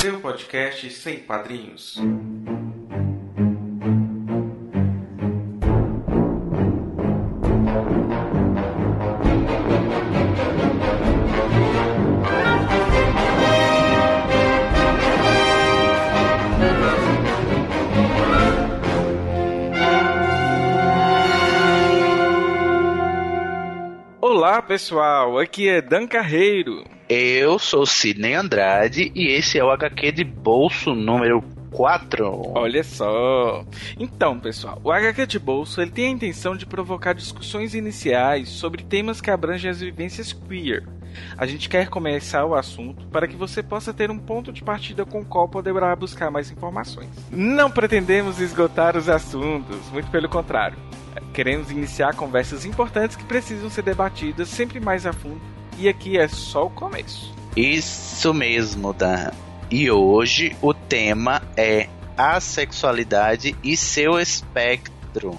Seu podcast sem padrinhos. Olá pessoal, aqui é Dan Carreiro. Eu sou Sidney Andrade e esse é o HQ de bolso número 4. Olha só. Então, pessoal, o HQ de bolso ele tem a intenção de provocar discussões iniciais sobre temas que abrangem as vivências queer. A gente quer começar o assunto para que você possa ter um ponto de partida com o qual poderá buscar mais informações. Não pretendemos esgotar os assuntos, muito pelo contrário. Queremos iniciar conversas importantes que precisam ser debatidas sempre mais a fundo, e aqui é só o começo. Isso mesmo, Dan. E hoje o tema é a sexualidade e seu espectro,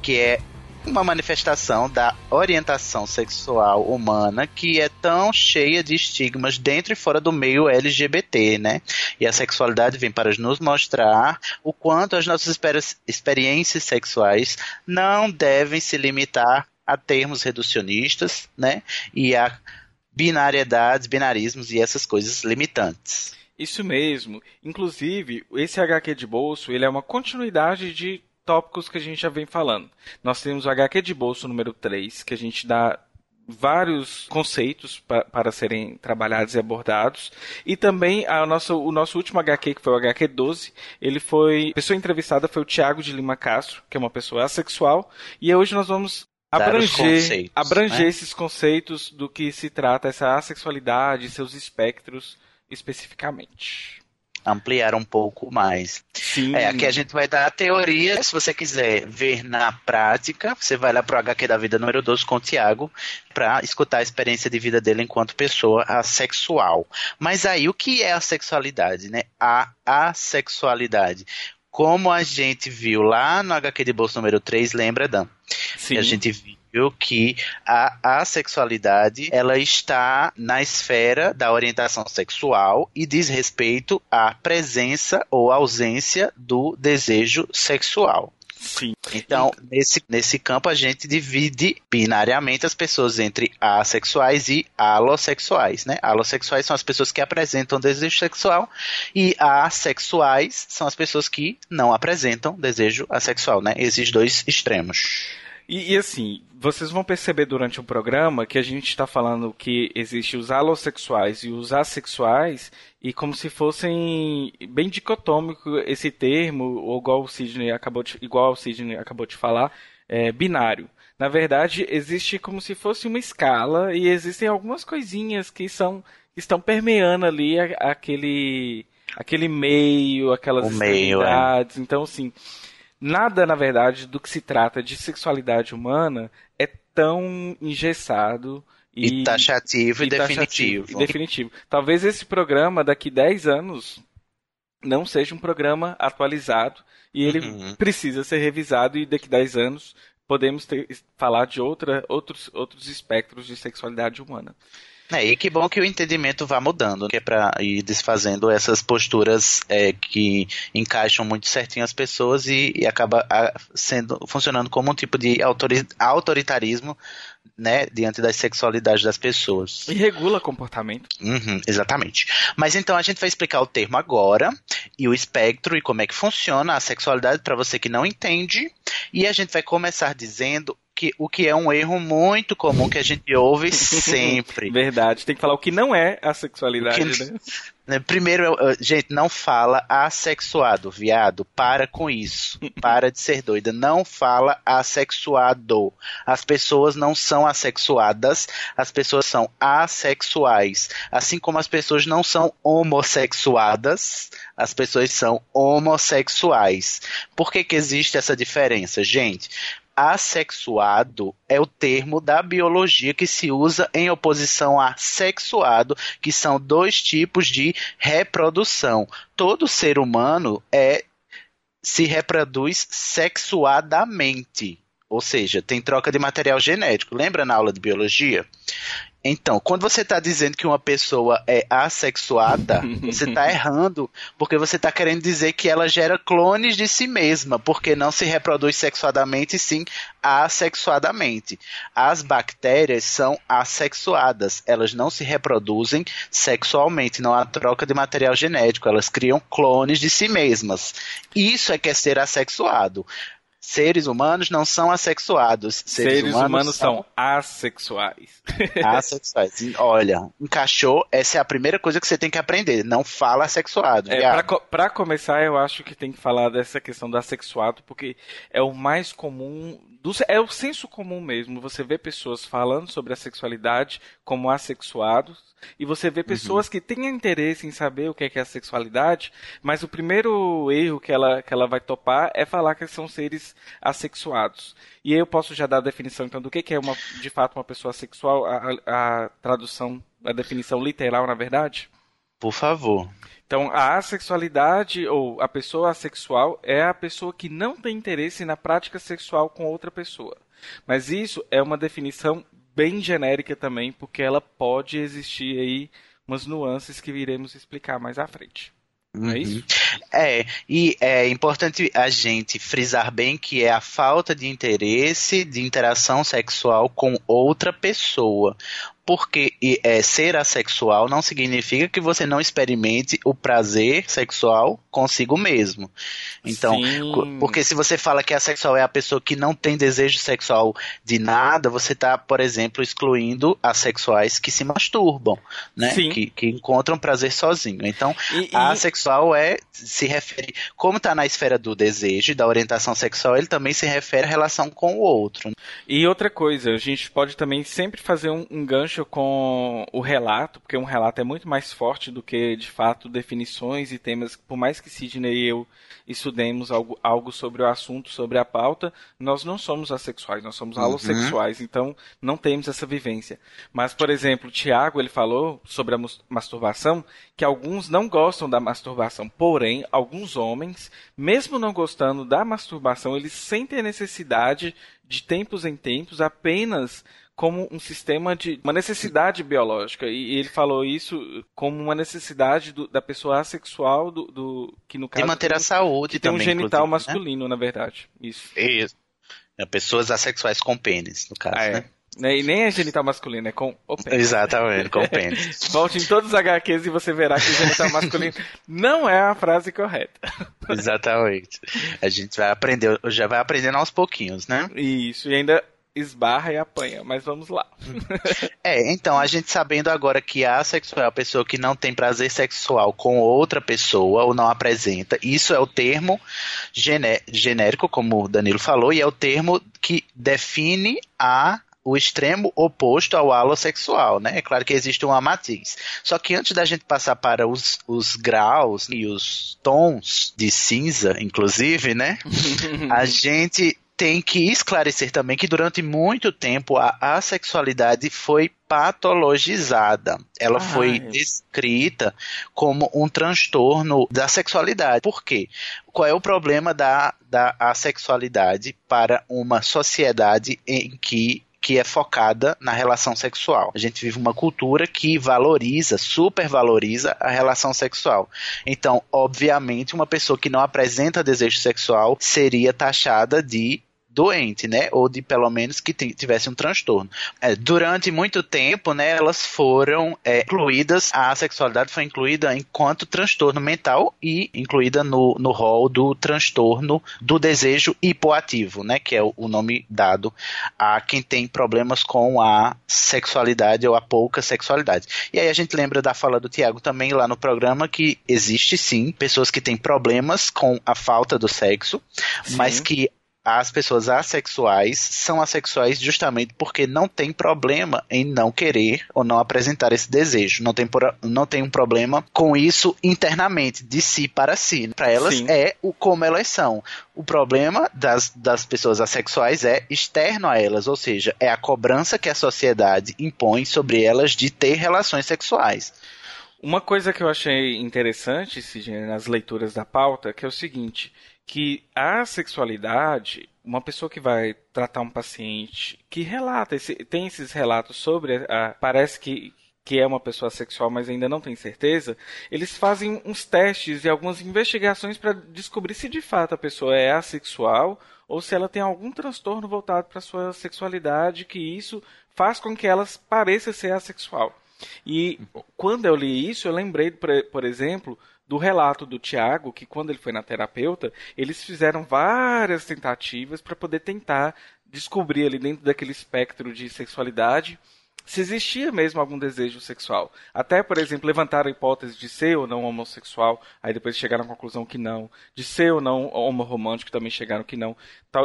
que é uma manifestação da orientação sexual humana que é tão cheia de estigmas dentro e fora do meio LGBT, né? E a sexualidade vem para nos mostrar o quanto as nossas experiências sexuais não devem se limitar a termos reducionistas, né? E a binariedades, binarismos e essas coisas limitantes. Isso mesmo. Inclusive, esse HQ de bolso, ele é uma continuidade de tópicos que a gente já vem falando. Nós temos o HQ de bolso número 3, que a gente dá vários conceitos pa para serem trabalhados e abordados. E também a nossa, o nosso último HQ, que foi o HQ 12, ele foi. A pessoa entrevistada foi o Tiago de Lima Castro, que é uma pessoa assexual. E hoje nós vamos abranger, abranger né? esses conceitos do que se trata essa assexualidade, seus espectros especificamente ampliar um pouco mais. Sim. É, aqui a gente vai dar a teoria. Se você quiser ver na prática, você vai lá pro HQ da Vida número 12 com o Tiago para escutar a experiência de vida dele enquanto pessoa assexual. Mas aí o que é a sexualidade, né? A assexualidade. Como a gente viu lá no HQ de bolso número 3, lembra, Dan? Sim. A gente viu que a, a sexualidade ela está na esfera da orientação sexual e diz respeito à presença ou ausência do desejo sexual. Sim. Então, nesse, nesse campo, a gente divide binariamente as pessoas entre assexuais e alossexuais, né? Alossexuais são as pessoas que apresentam desejo sexual e assexuais são as pessoas que não apresentam desejo assexual, né? Esses dois extremos. E, e, assim, vocês vão perceber durante o programa que a gente está falando que existe os alossexuais e os assexuais, e como se fossem bem dicotômico esse termo, ou igual o Sidney acabou de, igual o Sidney acabou de falar, é, binário. Na verdade, existe como se fosse uma escala e existem algumas coisinhas que são que estão permeando ali aquele aquele meio, aquelas o meio, é. Então, assim, nada, na verdade, do que se trata de sexualidade humana é tão engessado e, e taxativo e, e definitivo. Taxativo definitivo. Talvez esse programa, daqui 10 anos, não seja um programa atualizado e ele uhum. precisa ser revisado e daqui 10 anos podemos ter, falar de outra, outros, outros espectros de sexualidade humana. É, e que bom que o entendimento vá mudando, que é para ir desfazendo essas posturas é, que encaixam muito certinho as pessoas e, e acaba a, sendo funcionando como um tipo de autori, autoritarismo né, diante das sexualidades das pessoas. E regula comportamento. Uhum, exatamente. Mas então a gente vai explicar o termo agora e o espectro e como é que funciona a sexualidade para você que não entende. E a gente vai começar dizendo que, o que é um erro muito comum que a gente ouve sempre. Verdade. Tem que falar o que não é a sexualidade, que, né? Né, primeiro, gente, não fala assexuado, viado. Para com isso. Para de ser doida. Não fala assexuado. As pessoas não são assexuadas, as pessoas são assexuais. Assim como as pessoas não são homossexuadas, as pessoas são homossexuais. Por que, que existe essa diferença, gente? Assexuado é o termo da biologia que se usa em oposição a sexuado, que são dois tipos de reprodução. Todo ser humano é se reproduz sexuadamente, ou seja, tem troca de material genético. Lembra na aula de biologia? Então, quando você está dizendo que uma pessoa é assexuada, você está errando, porque você está querendo dizer que ela gera clones de si mesma, porque não se reproduz sexuadamente, sim assexuadamente. As bactérias são assexuadas, elas não se reproduzem sexualmente, não há troca de material genético, elas criam clones de si mesmas. Isso é que é ser assexuado. Seres humanos não são assexuados. Seres, Seres humanos, humanos, são assexuais. Assexuais. Olha, encaixou. Essa é a primeira coisa que você tem que aprender. Não fala assexuado. É, pra, pra, começar, eu acho que tem que falar dessa questão do assexuado, porque é o mais comum. Do, é o senso comum mesmo. Você vê pessoas falando sobre a sexualidade como assexuados e você vê pessoas uhum. que têm interesse em saber o que é, que é a sexualidade, mas o primeiro erro que ela, que ela vai topar é falar que são seres assexuados. E eu posso já dar a definição então do que, que é uma, de fato uma pessoa sexual, a, a tradução, a definição literal, na verdade? Por favor. Então, a assexualidade ou a pessoa assexual é a pessoa que não tem interesse na prática sexual com outra pessoa. Mas isso é uma definição bem genérica também, porque ela pode existir aí umas nuances que viremos explicar mais à frente. Não é isso? Uhum. É, e é importante a gente frisar bem que é a falta de interesse de interação sexual com outra pessoa porque é, ser assexual não significa que você não experimente o prazer sexual consigo mesmo. Então, Sim. porque se você fala que assexual é a pessoa que não tem desejo sexual de nada, você está, por exemplo, excluindo assexuais que se masturbam, né? Que, que, encontram prazer sozinho. Então, e, a assexual é se refere, como está na esfera do desejo e da orientação sexual, ele também se refere à relação com o outro. E outra coisa, a gente pode também sempre fazer um, um gancho com o relato, porque um relato é muito mais forte do que, de fato, definições e temas. Por mais que Sidney e eu estudemos algo, algo sobre o assunto, sobre a pauta, nós não somos assexuais, nós somos uhum. alossexuais, então não temos essa vivência. Mas, por exemplo, o Tiago, ele falou sobre a masturbação, que alguns não gostam da masturbação, porém, alguns homens, mesmo não gostando da masturbação, eles sentem a necessidade de tempos em tempos apenas como um sistema de uma necessidade biológica e ele falou isso como uma necessidade do, da pessoa assexual do, do que no caso de manter a saúde que tem um genital né? masculino né? na verdade isso isso é, pessoas assexuais com pênis no caso ah, é. né né? E nem é genital masculino, é com o pênis. Exatamente, com o pênis. Volte em todos os HQs e você verá que genital masculino não é a frase correta. Exatamente. A gente vai aprender, já vai aprendendo aos pouquinhos, né? Isso, e ainda esbarra e apanha, mas vamos lá. é, então, a gente sabendo agora que a sexual é a pessoa que não tem prazer sexual com outra pessoa ou não apresenta, isso é o termo genérico, como o Danilo falou, e é o termo que define a o extremo oposto ao alossexual, né? É claro que existe uma matiz. Só que antes da gente passar para os, os graus e os tons de cinza, inclusive, né? a gente tem que esclarecer também que durante muito tempo a assexualidade foi patologizada. Ela ah, foi descrita como um transtorno da sexualidade. Por quê? Qual é o problema da, da assexualidade para uma sociedade em que que é focada na relação sexual. A gente vive uma cultura que valoriza, supervaloriza a relação sexual. Então, obviamente, uma pessoa que não apresenta desejo sexual seria taxada de doente, né? Ou de pelo menos que tivesse um transtorno. É, durante muito tempo, né, elas foram é, incluídas, a sexualidade foi incluída enquanto transtorno mental e incluída no, no rol do transtorno do desejo hipoativo, né? Que é o, o nome dado a quem tem problemas com a sexualidade ou a pouca sexualidade. E aí a gente lembra da fala do Tiago também lá no programa que existe sim pessoas que têm problemas com a falta do sexo, sim. mas que as pessoas assexuais são assexuais justamente porque não tem problema em não querer ou não apresentar esse desejo. Não tem, não tem um problema com isso internamente, de si para si. Para elas Sim. é o como elas são. O problema das, das pessoas assexuais é externo a elas, ou seja, é a cobrança que a sociedade impõe sobre elas de ter relações sexuais. Uma coisa que eu achei interessante, Sidney, nas leituras da pauta, que é o seguinte, que a sexualidade, uma pessoa que vai tratar um paciente que relata, esse, tem esses relatos sobre, a, parece que, que é uma pessoa sexual, mas ainda não tem certeza, eles fazem uns testes e algumas investigações para descobrir se de fato a pessoa é assexual ou se ela tem algum transtorno voltado para sua sexualidade, que isso faz com que ela pareça ser assexual. E quando eu li isso, eu lembrei, por exemplo, do relato do Tiago, que quando ele foi na terapeuta, eles fizeram várias tentativas para poder tentar descobrir ali dentro daquele espectro de sexualidade se existia mesmo algum desejo sexual. Até, por exemplo, levantaram a hipótese de ser ou não homossexual, aí depois chegaram à conclusão que não. De ser ou não homoromântico, também chegaram que não.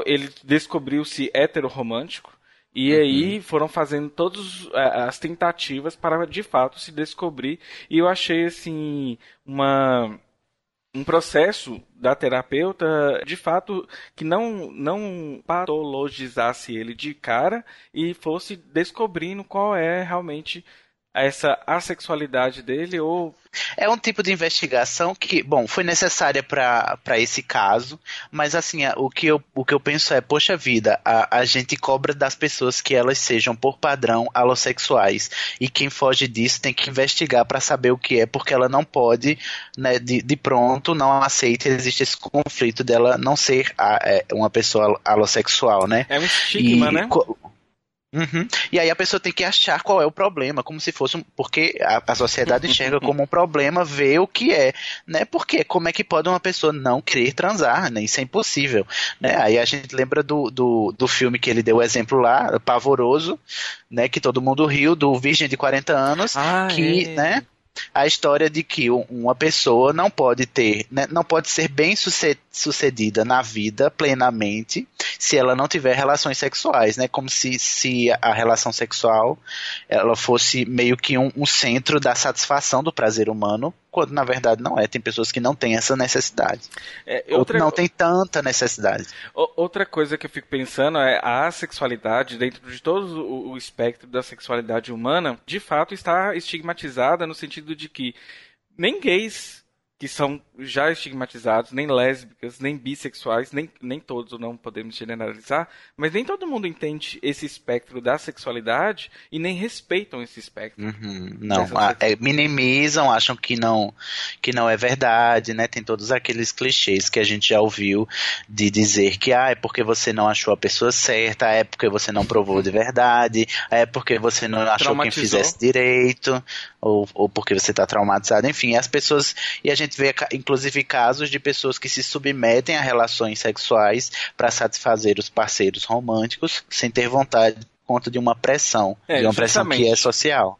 Ele descobriu-se heteroromântico, e uhum. aí foram fazendo todas é, as tentativas para de fato se descobrir. E eu achei assim uma um processo da terapeuta de fato que não não patologizasse ele de cara e fosse descobrindo qual é realmente essa assexualidade dele ou é um tipo de investigação que, bom, foi necessária para esse caso, mas assim, o que, eu, o que eu penso é, poxa vida, a, a gente cobra das pessoas que elas sejam, por padrão, alossexuais. E quem foge disso tem que investigar para saber o que é, porque ela não pode, né, de, de pronto, não aceita, existe esse conflito dela não ser a, é, uma pessoa alossexual, né? É um estigma, e, né? Uhum. E aí a pessoa tem que achar qual é o problema, como se fosse um. Porque a, a sociedade enxerga como um problema ver o que é, né? Porque como é que pode uma pessoa não querer transar, né? Isso é impossível, né? Aí a gente lembra do, do, do filme que ele deu o exemplo lá, Pavoroso, né? Que todo mundo riu, do Virgem de 40 anos, ah, que, é. né? a história de que uma pessoa não pode ter, né, não pode ser bem sucedida na vida plenamente se ela não tiver relações sexuais, né? Como se, se a relação sexual ela fosse meio que um, um centro da satisfação do prazer humano, quando na verdade não é. Tem pessoas que não têm essa necessidade. É, outra... Ou não tem tanta necessidade. Outra coisa que eu fico pensando é a sexualidade, dentro de todo o espectro da sexualidade humana, de fato está estigmatizada no sentido de que nem gays que são já estigmatizados, nem lésbicas, nem bissexuais, nem, nem todos, não podemos generalizar, mas nem todo mundo entende esse espectro da sexualidade e nem respeitam esse espectro. Uhum, não, a, é, minimizam, acham que não, que não é verdade, né? Tem todos aqueles clichês que a gente já ouviu de dizer que ah, é porque você não achou a pessoa certa, é porque você não provou de verdade, é porque você não achou quem fizesse direito, ou, ou porque você está traumatizado, enfim, as pessoas, e a gente vê inclusive casos de pessoas que se submetem a relações sexuais para satisfazer os parceiros românticos sem ter vontade por conta de uma pressão, é, de uma pressão que é social.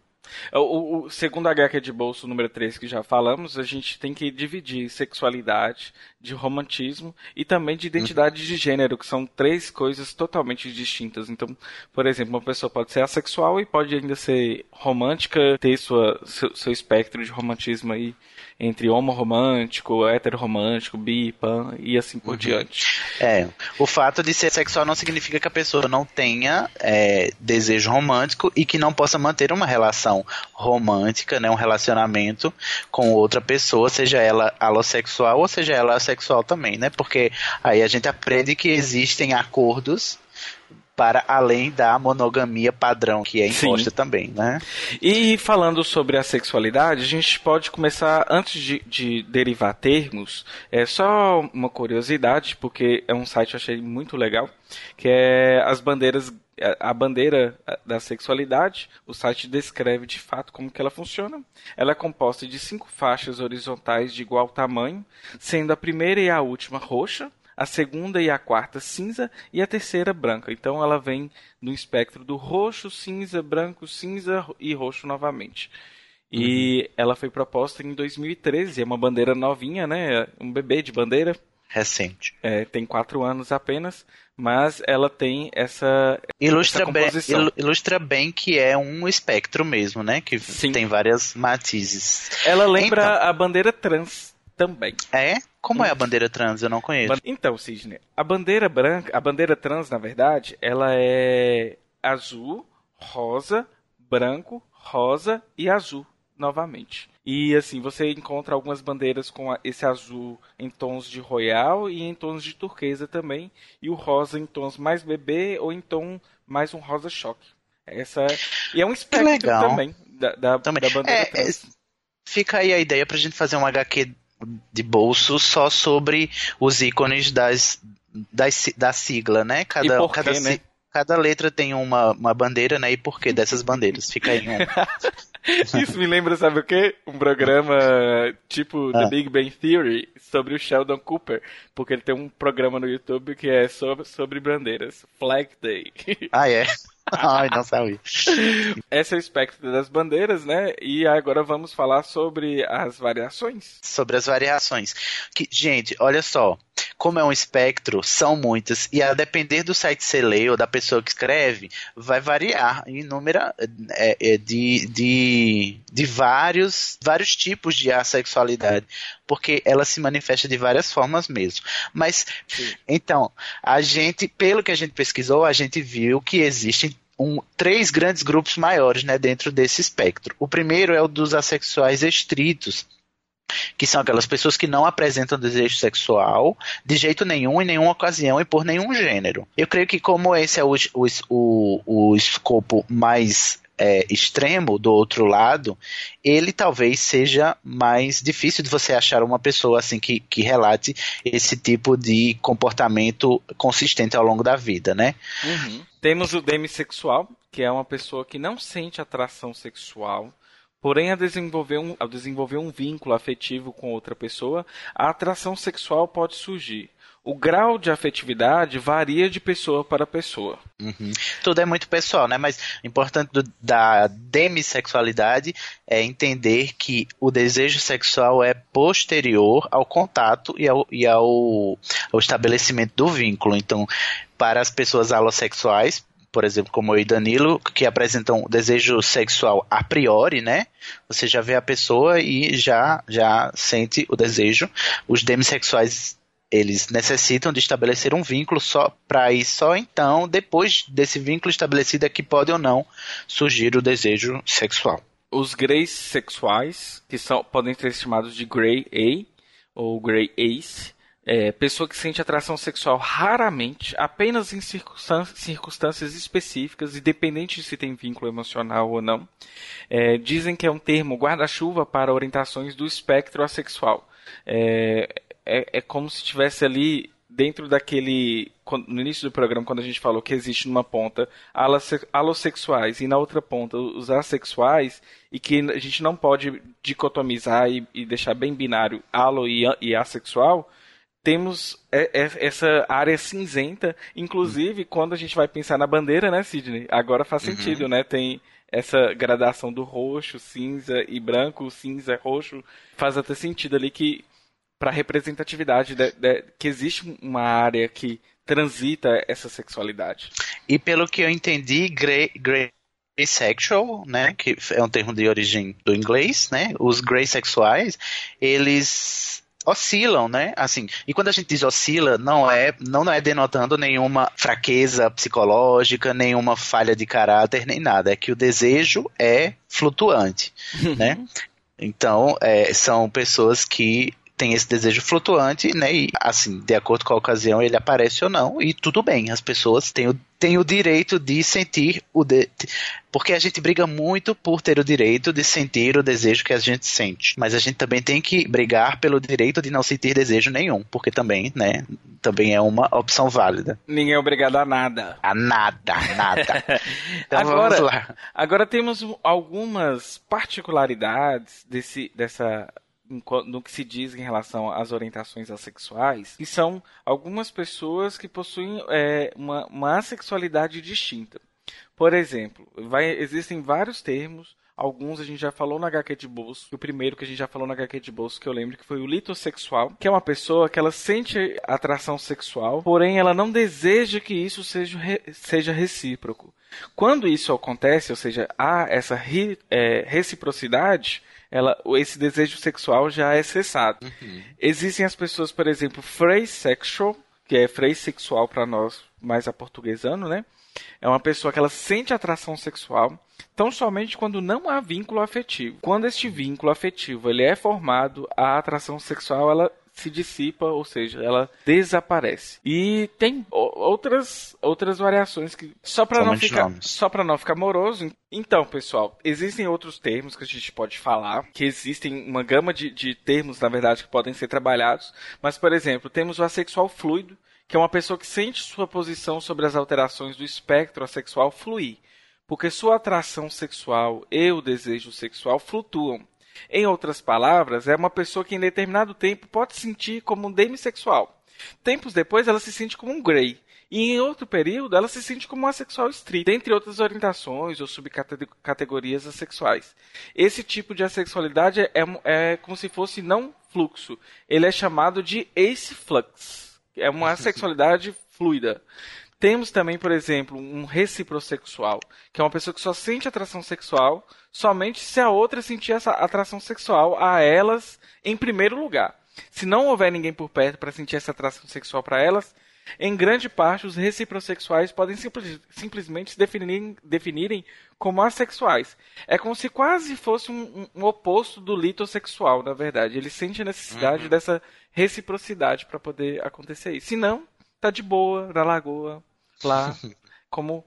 O, o, segundo a HQ de bolso número 3 que já falamos, a gente tem que dividir sexualidade, de romantismo e também de identidade uhum. de gênero, que são três coisas totalmente distintas. Então, por exemplo, uma pessoa pode ser assexual e pode ainda ser romântica, ter sua, seu, seu espectro de romantismo aí entre homoromântico, heteroromântico, bi, pan e assim por uhum. diante. É, o fato de ser sexual não significa que a pessoa não tenha é, desejo romântico e que não possa manter uma relação romântica, né, um relacionamento com outra pessoa, seja ela alossexual ou seja ela assexual também, né? Porque aí a gente aprende que existem acordos para além da monogamia padrão que é imposta Sim. também, né? E falando sobre a sexualidade, a gente pode começar, antes de, de derivar termos, é só uma curiosidade, porque é um site que eu achei muito legal, que é as bandeiras a bandeira da sexualidade, o site descreve de fato como que ela funciona. Ela é composta de cinco faixas horizontais de igual tamanho, sendo a primeira e a última roxa, a segunda e a quarta cinza e a terceira branca. Então ela vem no espectro do roxo, cinza, branco, cinza e roxo novamente. E uhum. ela foi proposta em 2013, é uma bandeira novinha, né? Um bebê de bandeira. Recente. É, tem quatro anos apenas, mas ela tem essa, ilustra essa. Bem, ilustra bem que é um espectro mesmo, né? Que Sim. tem várias matizes. Ela lembra então, a bandeira trans também. É? Como é a bandeira trans? Eu não conheço. Então, Sidney, a bandeira branca, a bandeira trans, na verdade, ela é azul, rosa, branco, rosa e azul novamente. E assim, você encontra algumas bandeiras com esse azul em tons de royal e em tons de turquesa também, e o rosa em tons mais bebê ou em tom mais um rosa choque. Essa e é um espectro também da, da, também. da bandeira é, trans. É, fica aí a ideia pra gente fazer um HQ de bolso só sobre os ícones das, das da sigla, né? Cada, e cada, né? cada letra tem uma, uma bandeira, né? E por que dessas bandeiras? Fica aí um. Isso me lembra, sabe o quê? Um programa tipo ah. The Big Bang Theory sobre o Sheldon Cooper, porque ele tem um programa no YouTube que é sobre, sobre bandeiras, Flag Day. Ah, é? Ai, não sabia. Esse é o espectro das bandeiras, né? E agora vamos falar sobre as variações. Sobre as variações. Que, gente, olha só. Como é um espectro, são muitas, e a depender do site que você lê ou da pessoa que escreve, vai variar em número é, é, de, de, de vários, vários tipos de assexualidade, porque ela se manifesta de várias formas mesmo. Mas, Sim. então, a gente, pelo que a gente pesquisou, a gente viu que existem um, três grandes grupos maiores né, dentro desse espectro. O primeiro é o dos assexuais estritos, que são aquelas pessoas que não apresentam desejo sexual de jeito nenhum, em nenhuma ocasião e por nenhum gênero. Eu creio que como esse é o, o, o, o escopo mais é, extremo do outro lado, ele talvez seja mais difícil de você achar uma pessoa assim que, que relate esse tipo de comportamento consistente ao longo da vida, né? Uhum. Temos o demissexual, que é uma pessoa que não sente atração sexual, Porém, ao desenvolver, um, ao desenvolver um vínculo afetivo com outra pessoa, a atração sexual pode surgir. O grau de afetividade varia de pessoa para pessoa. Uhum. Tudo é muito pessoal, né? Mas o importante do, da demissexualidade é entender que o desejo sexual é posterior ao contato e ao, e ao, ao estabelecimento do vínculo. Então, para as pessoas alossexuais, por exemplo, como eu e Danilo, que apresentam desejo sexual a priori, né? Você já vê a pessoa e já, já sente o desejo. Os demissexuais eles necessitam de estabelecer um vínculo só para ir só então, depois desse vínculo estabelecido, é que pode ou não surgir o desejo sexual. Os greys sexuais, que são, podem ser chamados de grey A ou grey ace, é, pessoa que sente atração sexual raramente, apenas em circunstâncias específicas, independente de se tem vínculo emocional ou não. É, dizem que é um termo guarda-chuva para orientações do espectro assexual. É, é, é como se estivesse ali dentro daquele. No início do programa, quando a gente falou que existe numa ponta alossexuais e na outra ponta os assexuais, e que a gente não pode dicotomizar e, e deixar bem binário alo e, e assexual temos essa área cinzenta, inclusive uhum. quando a gente vai pensar na bandeira, né, Sidney? Agora faz uhum. sentido, né? Tem essa gradação do roxo, cinza e branco, cinza, roxo, faz até sentido ali que para representatividade de, de, que existe uma área que transita essa sexualidade. E pelo que eu entendi, grey, grey sexual, né, que é um termo de origem do inglês, né? Os grey sexuais, eles oscilam, né? Assim, e quando a gente diz oscila, não é, não é denotando nenhuma fraqueza psicológica, nenhuma falha de caráter, nem nada. É que o desejo é flutuante, né? Então, é, são pessoas que tem esse desejo flutuante, né? E assim, de acordo com a ocasião, ele aparece ou não, e tudo bem, as pessoas têm o, têm o direito de sentir o de... porque a gente briga muito por ter o direito de sentir o desejo que a gente sente, mas a gente também tem que brigar pelo direito de não sentir desejo nenhum, porque também, né, também é uma opção válida. Ninguém é obrigado a nada. A nada, nada. então agora, vamos lá. Agora temos algumas particularidades desse dessa no que se diz em relação às orientações assexuais, que são algumas pessoas que possuem é, uma, uma assexualidade distinta. Por exemplo, vai, existem vários termos, alguns a gente já falou na HQ de bolso. O primeiro que a gente já falou na HQ de bolso que eu lembro que foi o litossexual, que é uma pessoa que ela sente atração sexual, porém ela não deseja que isso seja, seja recíproco. Quando isso acontece, ou seja, há essa é, reciprocidade, ela, esse desejo sexual já é cessado. Uhum. Existem as pessoas, por exemplo, phrase sexual, que é phrase sexual para nós, mais a portuguesano, né? É uma pessoa que ela sente atração sexual tão somente quando não há vínculo afetivo. Quando este vínculo afetivo ele é formado, a atração sexual ela se dissipa, ou seja, ela desaparece. E tem outras outras variações que só para não ficar nomes. só para não ficar moroso. Então, pessoal, existem outros termos que a gente pode falar, que existem uma gama de, de termos, na verdade, que podem ser trabalhados. Mas, por exemplo, temos o assexual fluido, que é uma pessoa que sente sua posição sobre as alterações do espectro assexual fluir, porque sua atração sexual e o desejo sexual flutuam. Em outras palavras, é uma pessoa que em determinado tempo pode se sentir como um demissexual. Tempos depois, ela se sente como um grey. E em outro período, ela se sente como um assexual estrito, entre outras orientações ou subcategorias assexuais. Esse tipo de assexualidade é, é como se fosse não fluxo. Ele é chamado de ace flux. É uma assexualidade fluida. Temos também, por exemplo, um reciprosexual, que é uma pessoa que só sente atração sexual somente se a outra sentir essa atração sexual a elas em primeiro lugar. Se não houver ninguém por perto para sentir essa atração sexual para elas, em grande parte os reciprosexuais podem simples, simplesmente se definirem, definirem como assexuais. É como se quase fosse um, um, oposto do litossexual, na verdade. Ele sente a necessidade uhum. dessa reciprocidade para poder acontecer isso. Se não, tá de boa na lagoa, lá, como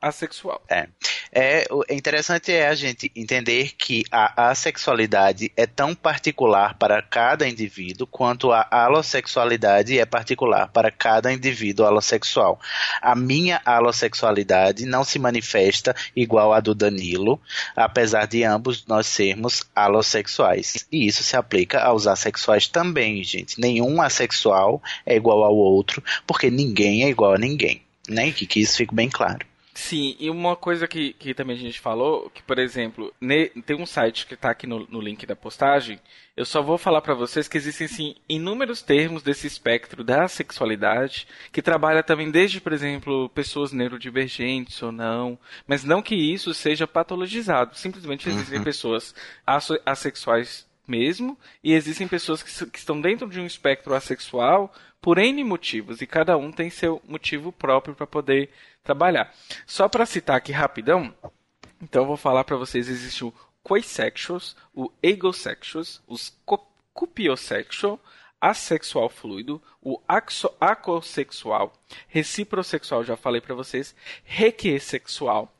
assexual. É. É, interessante é a gente entender que a assexualidade é tão particular para cada indivíduo quanto a alossexualidade é particular para cada indivíduo alossexual. A minha alossexualidade não se manifesta igual à do Danilo, apesar de ambos nós sermos alossexuais. E isso se aplica aos assexuais também, gente. Nenhum assexual é igual ao outro, porque ninguém é igual a ninguém. Né? Que, que isso fique bem claro. Sim, e uma coisa que, que também a gente falou, que por exemplo, ne, tem um site que está aqui no, no, link da postagem, eu só vou falar para vocês que existem sim inúmeros termos desse espectro da sexualidade, que trabalha também desde, por exemplo, pessoas neurodivergentes ou não, mas não que isso seja patologizado, simplesmente existem uhum. pessoas assexuais mesmo, e existem pessoas que, que estão dentro de um espectro assexual por N motivos, e cada um tem seu motivo próprio para poder trabalhar. Só para citar aqui rapidão, então vou falar para vocês, existe o quaisexuals, o egosexuals, os cupiosexual, assexual fluido, o acossexual, reciprosexual, já falei para vocês, requesexual,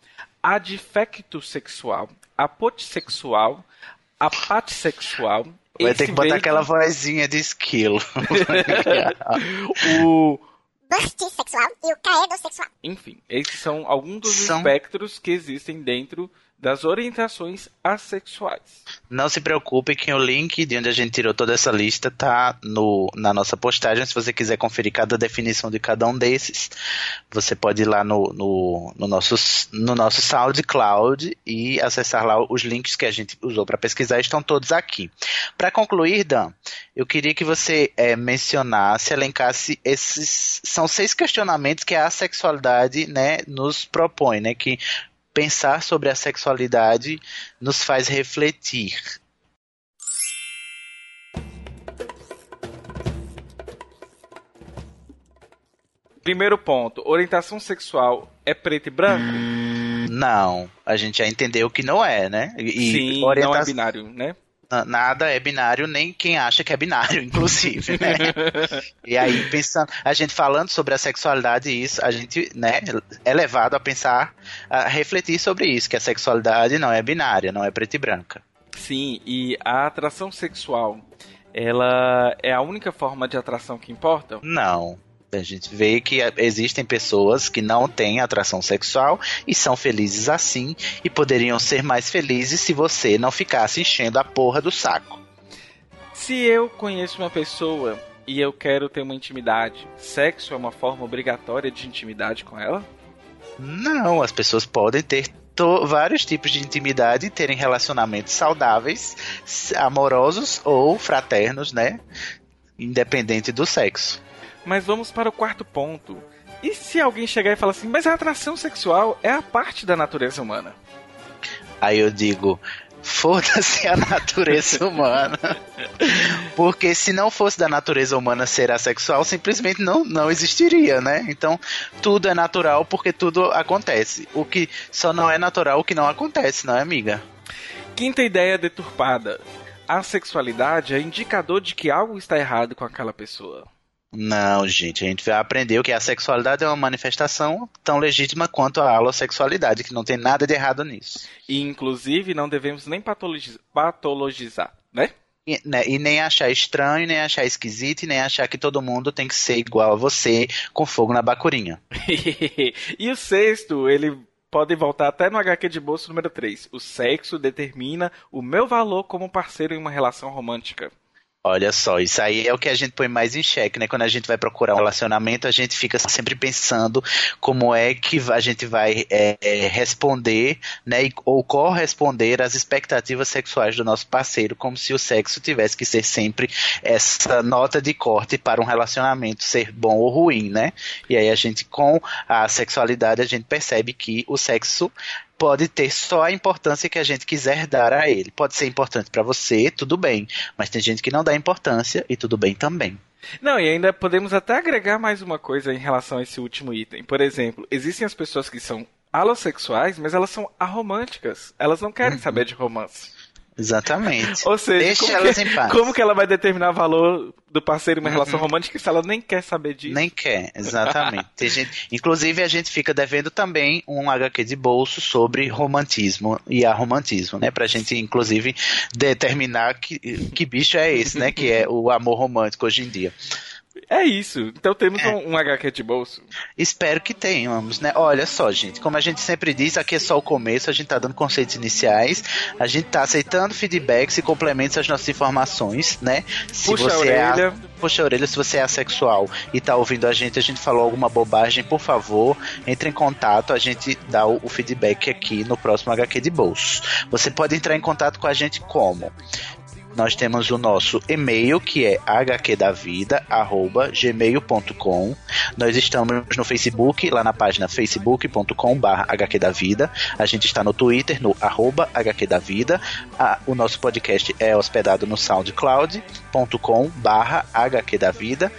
adfecto sexual, apotissexual, apatissexual. Vai ter que botar aquela vozinha de esquilo. o burst sexual e o caedo sexual. Enfim, esses são alguns dos são... espectros que existem dentro das orientações assexuais. Não se preocupe que o link de onde a gente tirou toda essa lista tá no, na nossa postagem. Se você quiser conferir cada definição de cada um desses, você pode ir lá no, no, no, nosso, no nosso SoundCloud e acessar lá os links que a gente usou para pesquisar. Estão todos aqui. Para concluir, Dan, eu queria que você é, mencionasse, elencasse esses. São seis questionamentos que a sexualidade né, nos propõe, né? Que pensar sobre a sexualidade nos faz refletir. Primeiro ponto: orientação sexual é preto e branco? Hum, não, a gente já entendeu que não é, né? E Sim, orienta... não é binário, né? Nada é binário, nem quem acha que é binário, inclusive, né? e aí, pensando, a gente falando sobre a sexualidade, isso, a gente, né, é levado a pensar, a refletir sobre isso, que a sexualidade não é binária, não é preta e branca. Sim, e a atração sexual, ela é a única forma de atração que importa? Não. A gente vê que existem pessoas que não têm atração sexual e são felizes assim e poderiam ser mais felizes se você não ficasse enchendo a porra do saco. Se eu conheço uma pessoa e eu quero ter uma intimidade, sexo é uma forma obrigatória de intimidade com ela? Não, as pessoas podem ter vários tipos de intimidade e terem relacionamentos saudáveis, amorosos ou fraternos, né? Independente do sexo. Mas vamos para o quarto ponto. E se alguém chegar e falar assim, mas a atração sexual é a parte da natureza humana? Aí eu digo, foda-se a natureza humana. Porque se não fosse da natureza humana ser assexual, simplesmente não, não existiria, né? Então, tudo é natural porque tudo acontece. O que só não é natural o que não acontece, não é, amiga? Quinta ideia deturpada. A sexualidade é indicador de que algo está errado com aquela pessoa. Não, gente, a gente aprendeu que a sexualidade é uma manifestação tão legítima quanto a alossexualidade, que não tem nada de errado nisso. E, inclusive, não devemos nem patologizar, né? E, né, e, nem achar estranho, nem achar esquisito, e nem achar que todo mundo tem que ser igual a você, com fogo na bacurinha. e o sexto, ele pode voltar até no HQ de bolso número 3. O sexo determina o meu valor como parceiro em uma relação romântica. Olha só, isso aí é o que a gente põe mais em xeque, né? Quando a gente vai procurar um relacionamento, a gente fica sempre pensando como é que a gente vai é, é, responder, né? Ou corresponder às expectativas sexuais do nosso parceiro, como se o sexo tivesse que ser sempre essa nota de corte para um relacionamento ser bom ou ruim, né? E aí a gente, com a sexualidade, a gente percebe que o sexo pode ter só a importância que a gente quiser dar a ele. Pode ser importante para você, tudo bem, mas tem gente que não dá importância e tudo bem também. Não, e ainda podemos até agregar mais uma coisa em relação a esse último item. Por exemplo, existem as pessoas que são alossexuais, mas elas são aromânticas. Elas não querem uhum. saber de romance. Exatamente. Ou seja, Deixa como, elas que, em paz. como que ela vai determinar o valor do parceiro em uma uhum. relação romântica se ela nem quer saber disso? Nem quer, exatamente. gente, inclusive, a gente fica devendo também um HQ de bolso sobre romantismo e aromantismo, né? Pra gente, inclusive, determinar que, que bicho é esse, né? Que é o amor romântico hoje em dia. É isso. Então temos é. um, um HQ de bolso. Espero que tenhamos, né? Olha só, gente. Como a gente sempre diz, aqui é só o começo. A gente tá dando conceitos iniciais. A gente tá aceitando feedbacks e complementos às nossas informações, né? Se Puxa você a orelha. É Puxa a orelha se você é assexual e tá ouvindo a gente, a gente falou alguma bobagem, por favor, entre em contato, a gente dá o, o feedback aqui no próximo HQ de bolso. Você pode entrar em contato com a gente como? Nós temos o nosso e-mail que é hqdavida@gmail.com. Nós estamos no Facebook, lá na página facebook.com/hqdavida. A gente está no Twitter no hqdavida. o nosso podcast é hospedado no soundcloud.com/hqdavida.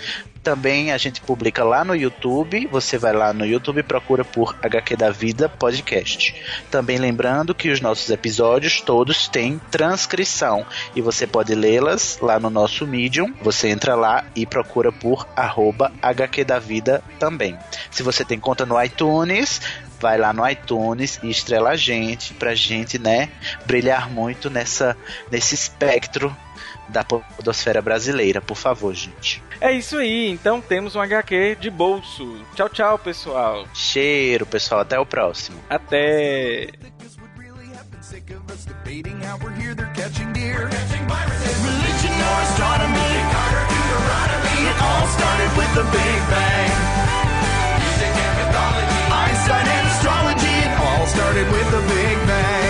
Também a gente publica lá no YouTube. Você vai lá no YouTube e procura por HQ da Vida Podcast. Também lembrando que os nossos episódios todos têm transcrição e você pode lê-las lá no nosso Medium. Você entra lá e procura por arroba HQ da Vida também. Se você tem conta no iTunes, vai lá no iTunes e estrela a gente, pra gente, né, brilhar muito nessa, nesse espectro da podosfera brasileira, por favor, gente. É isso aí, então temos um HQ de bolso. Tchau, tchau, pessoal. Cheiro, pessoal, até o próximo. Até. Einstein and astrology, it all started with the Big Bang.